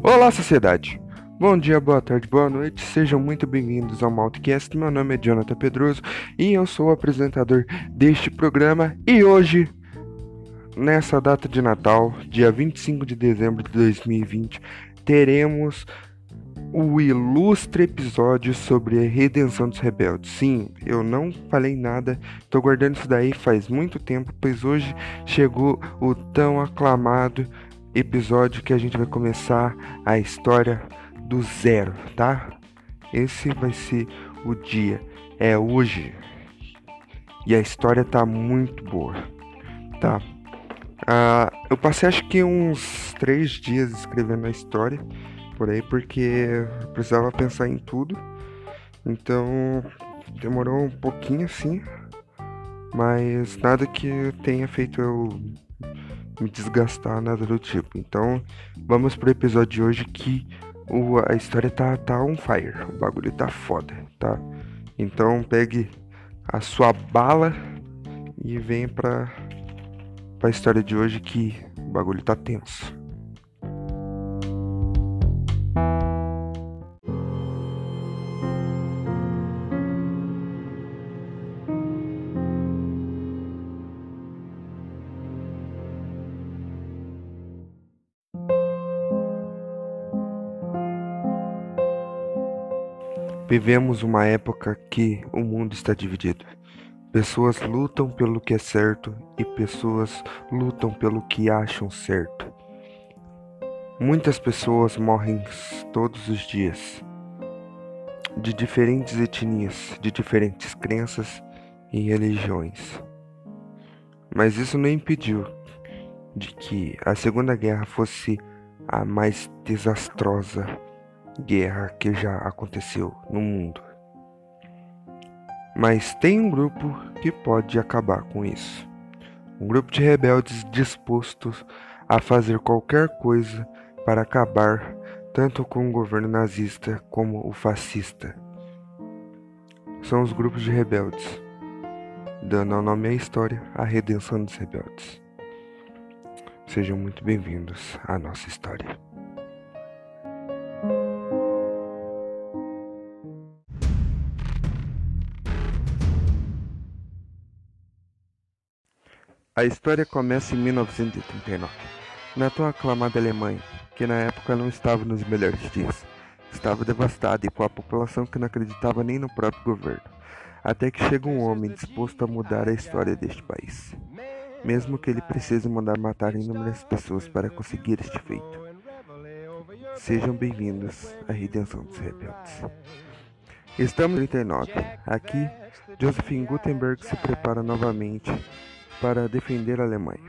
Olá, sociedade! Bom dia, boa tarde, boa noite, sejam muito bem-vindos ao Maltcast. Meu nome é Jonathan Pedroso e eu sou o apresentador deste programa. E hoje, nessa data de Natal, dia 25 de dezembro de 2020, teremos o ilustre episódio sobre a redenção dos rebeldes. Sim, eu não falei nada, tô guardando isso daí faz muito tempo, pois hoje chegou o tão aclamado episódio que a gente vai começar a história do zero, tá? Esse vai ser o dia, é hoje. E a história tá muito boa, tá? Ah, eu passei acho que uns três dias escrevendo a história por aí porque precisava pensar em tudo. Então demorou um pouquinho assim, mas nada que tenha feito eu me desgastar, nada do tipo. Então vamos pro episódio de hoje que o, a história tá, tá on fire, o bagulho tá foda, tá? Então pegue a sua bala e venha pra, pra história de hoje que o bagulho tá tenso. Vivemos uma época que o mundo está dividido. Pessoas lutam pelo que é certo e pessoas lutam pelo que acham certo. Muitas pessoas morrem todos os dias, de diferentes etnias, de diferentes crenças e religiões. Mas isso não impediu de que a Segunda Guerra fosse a mais desastrosa guerra que já aconteceu no mundo. Mas tem um grupo que pode acabar com isso. Um grupo de rebeldes dispostos a fazer qualquer coisa para acabar tanto com o governo nazista como o fascista. São os grupos de rebeldes, dando ao nome à história a redenção dos rebeldes. Sejam muito bem-vindos à nossa história. A história começa em 1939, na tão aclamada Alemanha, que na época não estava nos melhores dias. Estava devastada e com a população que não acreditava nem no próprio governo. Até que chega um homem disposto a mudar a história deste país, mesmo que ele precise mandar matar inúmeras pessoas para conseguir este feito. Sejam bem-vindos à Redenção dos Rebeldes. Estamos em 39. Aqui, Josephine Gutenberg se prepara novamente para defender a Alemanha.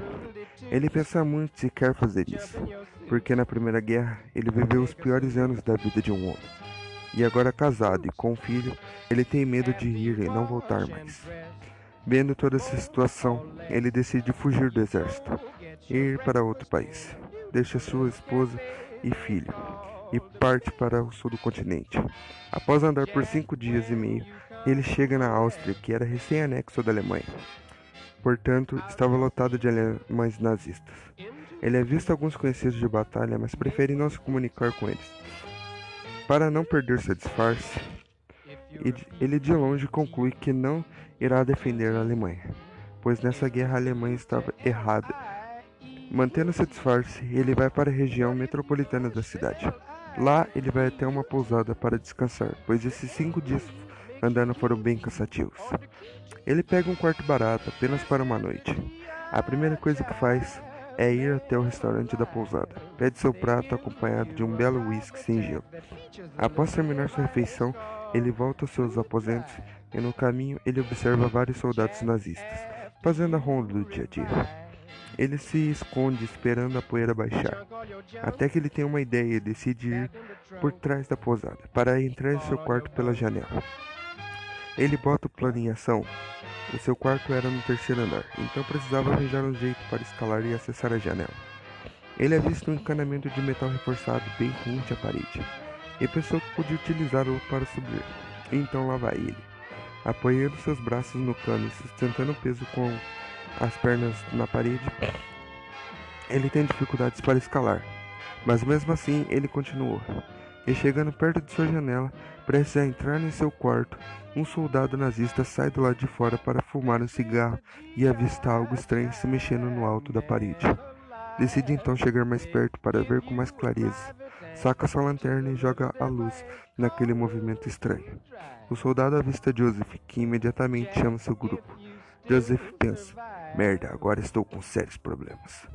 Ele pensa muito se quer fazer isso, porque na Primeira Guerra ele viveu os piores anos da vida de um homem. E agora casado e com um filho, ele tem medo de ir e não voltar mais. Vendo toda essa situação, ele decide fugir do exército e ir para outro país. Deixa sua esposa e filho e parte para o sul do continente. Após andar por cinco dias e meio, ele chega na Áustria, que era recém-anexo da Alemanha portanto, estava lotado de alemães nazistas. Ele avista alguns conhecidos de batalha, mas prefere não se comunicar com eles. Para não perder seu disfarce, ele de longe conclui que não irá defender a Alemanha, pois nessa guerra a Alemanha estava errada. Mantendo seu disfarce, ele vai para a região metropolitana da cidade. Lá ele vai até uma pousada para descansar, pois esses cinco dias andando foram bem cansativos. Ele pega um quarto barato apenas para uma noite. A primeira coisa que faz é ir até o restaurante da pousada. Pede seu prato acompanhado de um belo whisky sem gelo. Após terminar sua refeição, ele volta aos seus aposentos e no caminho ele observa vários soldados nazistas, fazendo a ronda do dia a dia. Ele se esconde esperando a poeira baixar, até que ele tem uma ideia e decide ir por trás da pousada para entrar em seu quarto pela janela. Ele bota o plano em ação. O seu quarto era no terceiro andar, então precisava arranjar um jeito para escalar e acessar a janela. Ele avista um encanamento de metal reforçado bem rente à parede, e pensou que podia utilizá-lo para subir. Então lá vai ele, apoiando seus braços no cano e sustentando o peso com as pernas na parede. Ele tem dificuldades para escalar, Mas mesmo assim ele continuou. E chegando perto de sua janela, prestes a entrar em seu quarto, um soldado nazista sai do lado de fora para fumar um cigarro e avista algo estranho se mexendo no alto da parede. Decide então chegar mais perto para ver com mais clareza. Saca sua lanterna e joga a luz naquele movimento estranho. O soldado avista Joseph, que imediatamente chama seu grupo. Joseph pensa: Merda, agora estou com sérios problemas.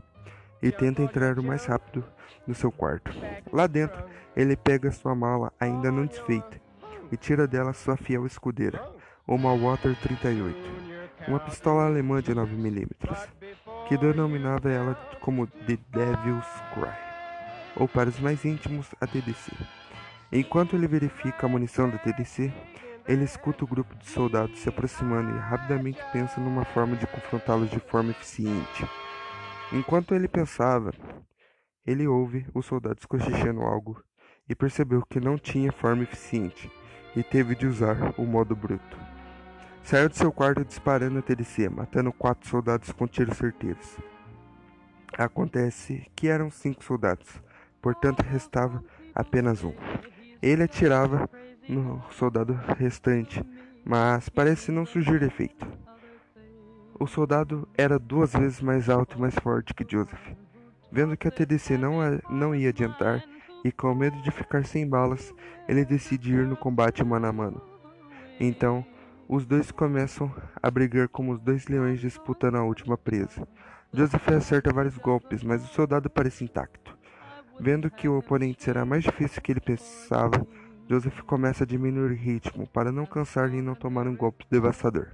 E tenta entrar o mais rápido no seu quarto. Lá dentro, ele pega sua mala ainda não desfeita e tira dela sua fiel escudeira, uma Water 38, uma pistola alemã de 9mm, que denominava ela como The Devil's Cry, ou para os mais íntimos, a TDC. Enquanto ele verifica a munição da TDC, ele escuta o grupo de soldados se aproximando e rapidamente pensa numa forma de confrontá-los de forma eficiente. Enquanto ele pensava, ele ouve os soldados cochichando algo e percebeu que não tinha forma eficiente e teve de usar o modo bruto. Saiu de seu quarto disparando a TDC, matando quatro soldados com tiros certeiros. Acontece que eram cinco soldados, portanto restava apenas um. Ele atirava no soldado restante, mas parece não surgir efeito. O soldado era duas vezes mais alto e mais forte que Joseph. Vendo que a TDC não, não ia adiantar e com medo de ficar sem balas, ele decide ir no combate mano a mano. Então, os dois começam a brigar como os dois leões disputando a última presa. Joseph acerta vários golpes, mas o soldado parece intacto. Vendo que o oponente será mais difícil que ele pensava, Joseph começa a diminuir o ritmo para não cansar e não tomar um golpe devastador.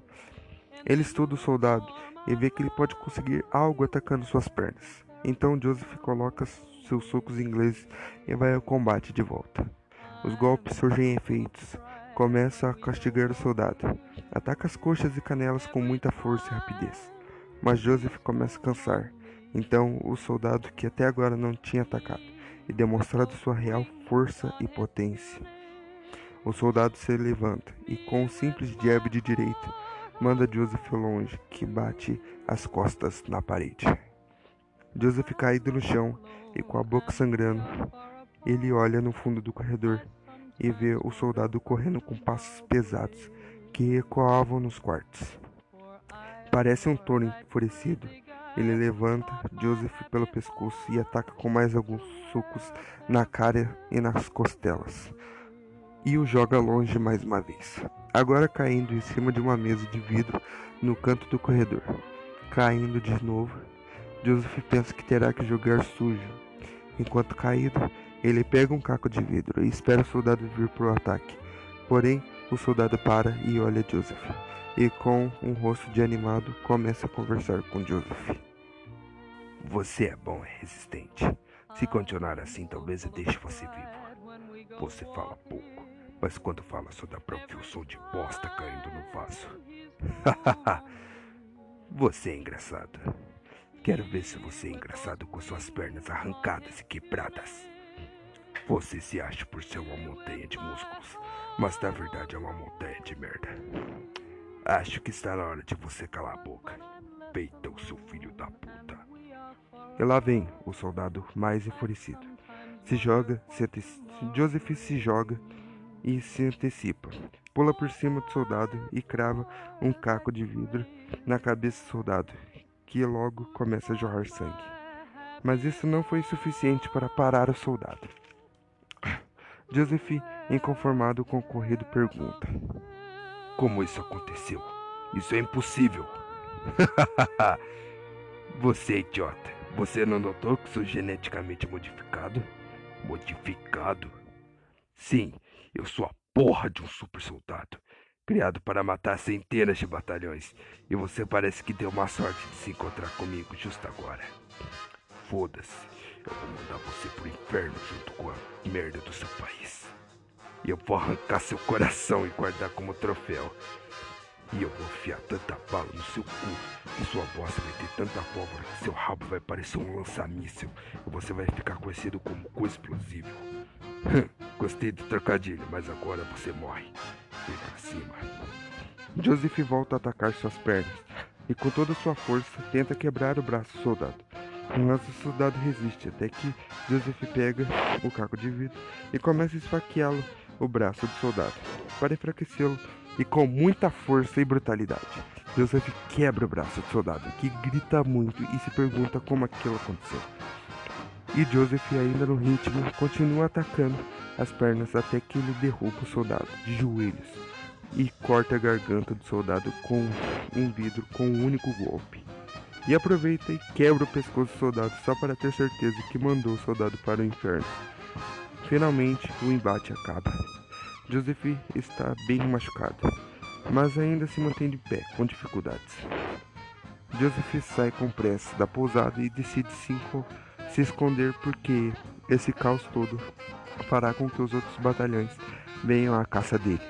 Ele estuda o soldado e vê que ele pode conseguir algo atacando suas pernas. Então Joseph coloca seus socos ingleses e vai ao combate de volta. Os golpes surgem efeitos. Começa a castigar o soldado. Ataca as coxas e canelas com muita força e rapidez. Mas Joseph começa a cansar. Então o soldado que até agora não tinha atacado e demonstrado sua real força e potência. O soldado se levanta e com um simples jab de direita manda Joseph longe, que bate as costas na parede. Joseph caído no chão e com a boca sangrando, ele olha no fundo do corredor e vê o soldado correndo com passos pesados que ecoavam nos quartos. Parece um touro enfurecido. Ele levanta Joseph pelo pescoço e ataca com mais alguns socos na cara e nas costelas. E o joga longe mais uma vez, agora caindo em cima de uma mesa de vidro no canto do corredor. Caindo de novo, Joseph pensa que terá que jogar sujo. Enquanto caído, ele pega um caco de vidro e espera o soldado vir para o ataque. Porém, o soldado para e olha Joseph, e com um rosto de animado começa a conversar com Joseph. Você é bom e resistente. Se continuar assim, talvez eu deixe você vivo. Você fala pouco, mas quando fala só dá pra ouvir o som de bosta caindo no vaso. você é engraçado. Quero ver se você é engraçado com suas pernas arrancadas e quebradas. Você se acha por ser uma montanha de músculos, mas na verdade é uma montanha de merda. Acho que está na hora de você calar a boca. Peita o seu filho da puta. E lá vem o soldado mais enfurecido. Se joga, se Joseph se joga e se antecipa. Pula por cima do soldado e crava um caco de vidro na cabeça do soldado, que logo começa a jorrar sangue. Mas isso não foi suficiente para parar o soldado. Joseph, inconformado com o ocorrido, pergunta: Como isso aconteceu? Isso é impossível. você é idiota. Você não notou que sou geneticamente modificado? Modificado? Sim, eu sou a porra de um super soldado criado para matar centenas de batalhões, e você parece que deu má sorte de se encontrar comigo justo agora. Foda-se, eu vou mandar você pro inferno junto com a merda do seu país. E eu vou arrancar seu coração e guardar como troféu. E eu vou enfiar tanta bala no seu cu que sua bosta vai ter tanta pólvora que seu rabo vai parecer um lança-míssel e você vai ficar conhecido como cu explosível. Gostei do trocadilho, mas agora você morre. Vem pra cima. Joseph volta a atacar suas pernas e com toda sua força tenta quebrar o braço do soldado. Mas o soldado resiste até que Joseph pega o caco de vidro e começa a esfaqueá-lo o braço do soldado para enfraquecê-lo e com muita força e brutalidade. Joseph quebra o braço do soldado, que grita muito e se pergunta como aquilo aconteceu. E Joseph, ainda no ritmo, continua atacando as pernas até que ele derruba o soldado de joelhos e corta a garganta do soldado com um vidro com um único golpe. E aproveita e quebra o pescoço do soldado só para ter certeza que mandou o soldado para o inferno. Finalmente, o embate acaba. Joseph está bem machucado, mas ainda se mantém de pé com dificuldades. Joseph sai com pressa da pousada e decide se, se esconder porque esse caos todo fará com que os outros batalhões venham à caça dele.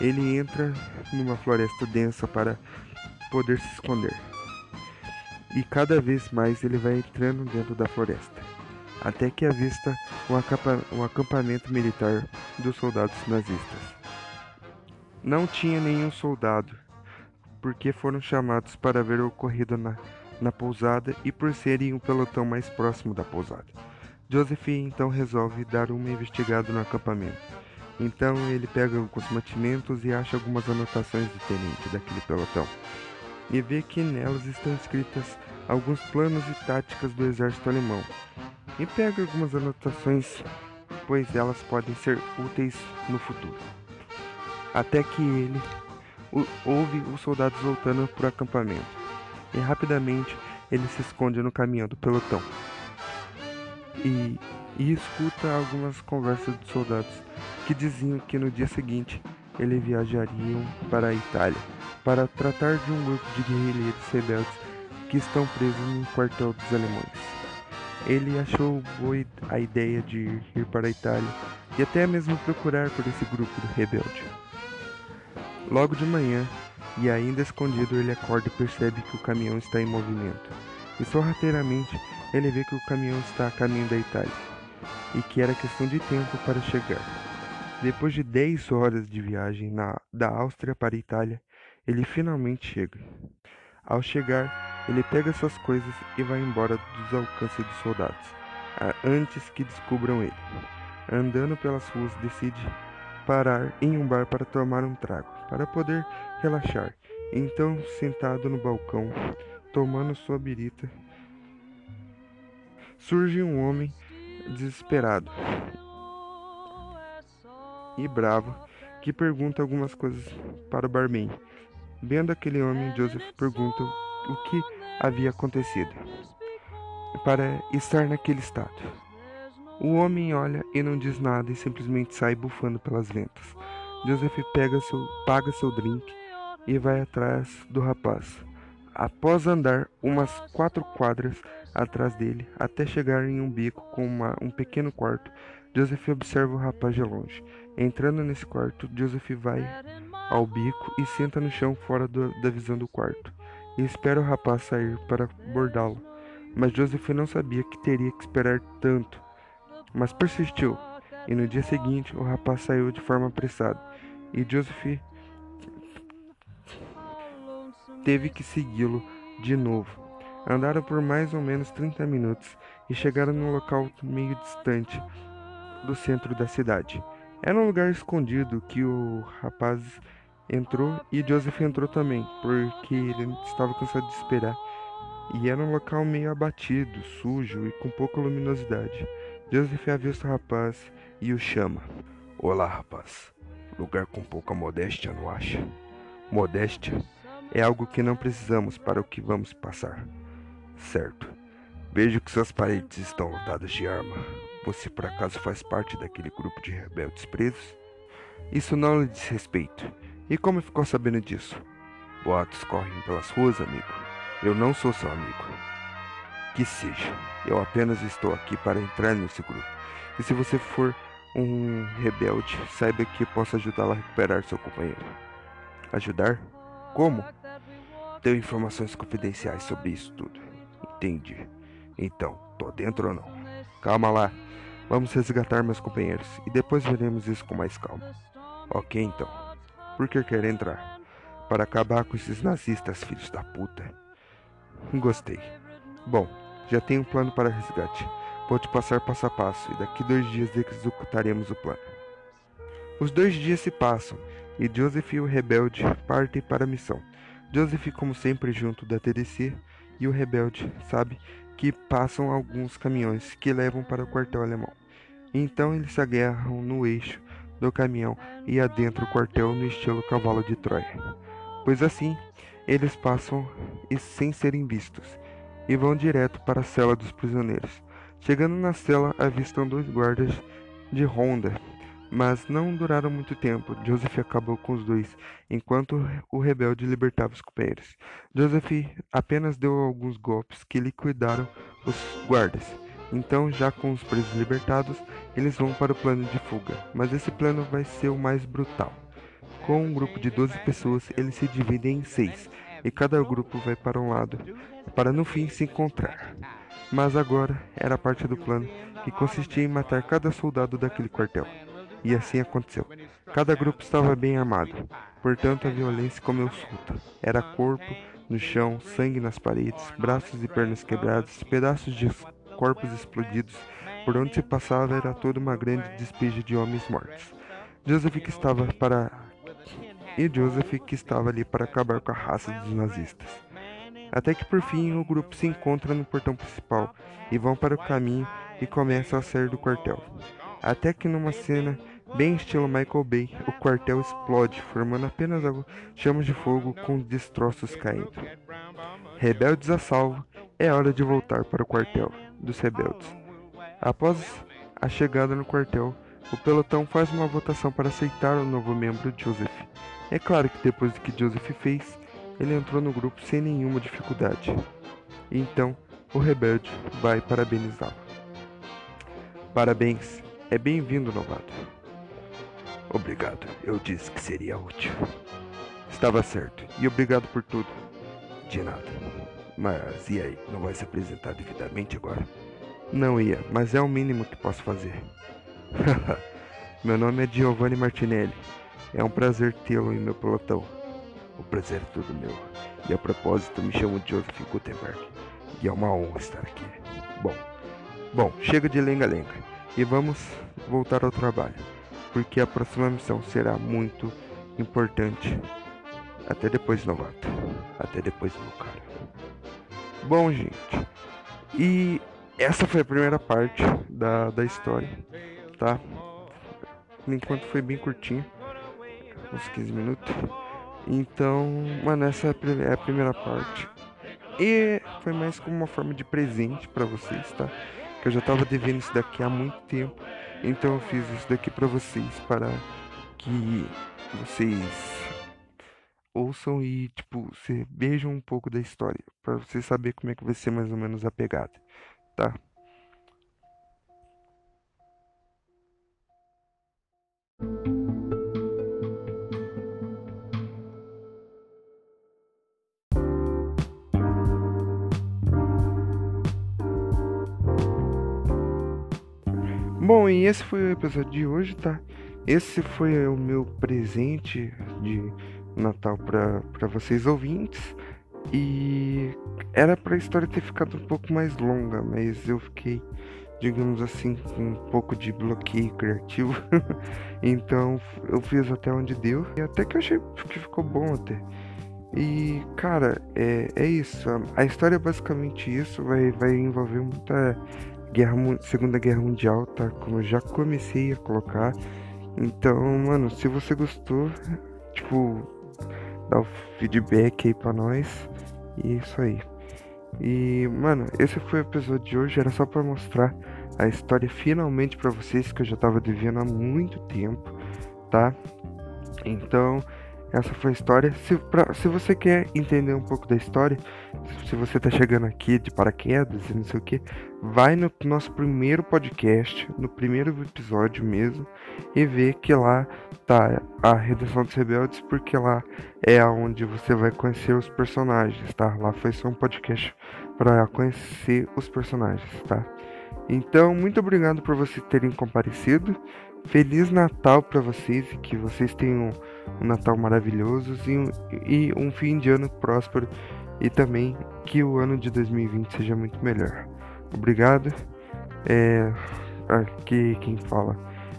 Ele entra numa floresta densa para poder se esconder. E cada vez mais ele vai entrando dentro da floresta, até que avista um, acampamento militar dos soldados nazistas. Não tinha nenhum soldado, porque foram chamados para ver o ocorrido na, na pousada e por serem o pelotão mais próximo da pousada. Joseph então resolve dar uma investigada no acampamento. Então ele pega alguns mantimentos e acha algumas anotações do tenente daquele pelotão. E vê que nelas estão escritas alguns planos e táticas do exército alemão. E pega algumas anotações, pois elas podem ser úteis no futuro. Até que ele ouve os soldados voltando para o acampamento. E rapidamente ele se esconde no caminhão do pelotão e, e escuta algumas conversas dos soldados que diziam que no dia seguinte eles viajariam para a Itália para tratar de um grupo de guerrilheiros rebeldes que estão presos no quartel dos alemães. Ele achou boa a ideia de ir para a Itália e até mesmo procurar por esse grupo rebelde. Logo de manhã, e ainda escondido, ele acorda e percebe que o caminhão está em movimento. E sorrateiramente ele vê que o caminhão está a caminho da Itália e que era questão de tempo para chegar. Depois de 10 horas de viagem na, da Áustria para a Itália, ele finalmente chega. Ao chegar, ele pega suas coisas e vai embora dos alcances dos soldados, antes que descubram ele. Andando pelas ruas, decide parar em um bar para tomar um trago, para poder relaxar. Então, sentado no balcão, tomando sua birita, surge um homem desesperado e bravo que pergunta algumas coisas para o barman. Vendo aquele homem, Joseph pergunta o que havia acontecido para estar naquele estado. O homem olha e não diz nada e simplesmente sai bufando pelas ventas. Joseph pega seu, paga seu drink e vai atrás do rapaz. Após andar umas quatro quadras atrás dele, até chegar em um bico com uma, um pequeno quarto, Joseph observa o rapaz de longe. Entrando nesse quarto, Joseph vai ao bico e senta no chão fora do, da visão do quarto, e espera o rapaz sair para abordá-lo. Mas Joseph não sabia que teria que esperar tanto, mas persistiu, e no dia seguinte o rapaz saiu de forma apressada, e Joseph teve que segui-lo de novo. Andaram por mais ou menos 30 minutos e chegaram num local meio distante do centro da cidade. Era um lugar escondido que o rapaz entrou e Joseph entrou também, porque ele estava cansado de esperar. E era um local meio abatido, sujo e com pouca luminosidade. Joseph avista o rapaz e o chama. Olá, rapaz. Lugar com pouca modéstia, não acha? Modéstia é algo que não precisamos para o que vamos passar. Certo. Vejo que suas paredes estão lotadas de arma. Você por acaso faz parte daquele grupo de rebeldes presos? Isso não lhe diz respeito. E como ficou sabendo disso? Boatos correm pelas ruas, amigo. Eu não sou seu amigo. Que seja. Eu apenas estou aqui para entrar nesse grupo. E se você for um rebelde, saiba que posso ajudá-lo a recuperar seu companheiro. Ajudar? Como? Tenho informações confidenciais sobre isso tudo. Entendi. Então, tô dentro ou não? Calma lá. Vamos resgatar meus companheiros e depois veremos isso com mais calma. Ok, então. Por que quer entrar? Para acabar com esses nazistas, filhos da puta. Gostei. Bom, Já tenho um plano para resgate. Vou te passar passo a passo e daqui dois dias executaremos o plano. Os dois dias se passam e Joseph e o rebelde partem para a missão. Joseph, como sempre, junto da TDC e o rebelde sabe que passam alguns caminhões que levam para o quartel alemão. Então eles se agarram no eixo do caminhão e adentram o quartel no estilo cavalo de Troia. Pois assim, eles passam e sem serem vistos e vão direto para a cela dos prisioneiros. Chegando na cela, avistam dois guardas de ronda, mas não duraram muito tempo. Joseph acabou com os dois, enquanto o rebelde libertava os companheiros. Joseph apenas deu alguns golpes que liquidaram os guardas. Então, já com os presos libertados, eles vão para o plano de fuga, mas esse plano vai ser o mais brutal. Com um grupo de 12 pessoas, eles se dividem em seis, e cada grupo vai para um lado, para no fim se encontrar. Mas agora era parte do plano, que consistia em matar cada soldado daquele quartel. E assim aconteceu. Cada grupo estava bem armado, portanto a violência comeu solta. Era corpo no chão, sangue nas paredes, braços e pernas quebrados, pedaços de corpos explodidos. Por onde se passava era toda uma grande despeja de homens mortos. Joseph que estava para e Joseph que estava ali para acabar com a raça dos nazistas. Até que por fim o grupo se encontra no portão principal e vão para o caminho e começam a sair do quartel. Até que numa cena bem estilo Michael Bay, o quartel explode, formando apenas chamas de fogo com destroços caindo. Rebeldes a salvo, é hora de voltar para o quartel dos rebeldes. Após a chegada no quartel, o pelotão faz uma votação para aceitar o novo membro Joseph. É claro que depois do que Joseph fez, ele entrou no grupo sem nenhuma dificuldade. Então, o rebelde vai parabenizá-lo. Parabéns, é bem-vindo, novato. Obrigado, eu disse que seria útil. Estava certo, e obrigado por tudo. De nada. Mas e aí, não vai se apresentar devidamente agora? Não ia, mas é o mínimo que posso fazer. Meu nome é Giovanni Martinelli. É um prazer tê-lo em meu pelotão. O prazer é todo meu. E a propósito, me chamo Joseph Gutenberg. E é uma honra estar aqui. Bom, bom, chega de lenga-lenga. E vamos voltar ao trabalho. Porque a próxima missão será muito importante. Até depois, novato. Até depois, meu cara. Bom, gente. E essa foi a primeira parte da, da história, tá? Enquanto foi bem curtinho uns 15 minutos. Então, mano, essa é a primeira parte. E foi mais como uma forma de presente para vocês, tá? Que eu já tava devendo isso daqui há muito tempo. Então eu fiz isso daqui para vocês para que vocês ouçam e tipo, você vejam um pouco da história, para você saber como é que vai ser mais ou menos a pegada, tá? Bom, e esse foi o episódio de hoje, tá? Esse foi o meu presente de Natal para vocês ouvintes. E era para a história ter ficado um pouco mais longa, mas eu fiquei, digamos assim, com um pouco de bloqueio criativo. então eu fiz até onde deu. E até que eu achei que ficou bom até. E, cara, é, é isso. A história é basicamente isso. Vai, vai envolver muita Guerra, Segunda Guerra Mundial, tá? Como eu já comecei a colocar. Então, mano, se você gostou, tipo, dá o feedback aí pra nós. E é isso aí. E, mano, esse foi o episódio de hoje. Era só pra mostrar a história finalmente pra vocês que eu já tava devendo há muito tempo, tá? Então, essa foi a história. Se, pra, se você quer entender um pouco da história, se você tá chegando aqui de paraquedas e não sei o que, vai no nosso primeiro podcast, no primeiro episódio mesmo, e vê que lá tá a Redenção dos Rebeldes, porque lá é onde você vai conhecer os personagens, tá? Lá foi só um podcast para conhecer os personagens, tá? Então, muito obrigado por vocês terem comparecido. Feliz Natal para vocês e que vocês tenham um Natal maravilhoso e um, e um fim de ano próspero e também que o ano de 2020 seja muito melhor. Obrigado. É, aqui quem fala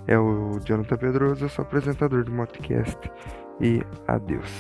é o Jonathan Pedroso, eu sou apresentador do Motocast. E adeus.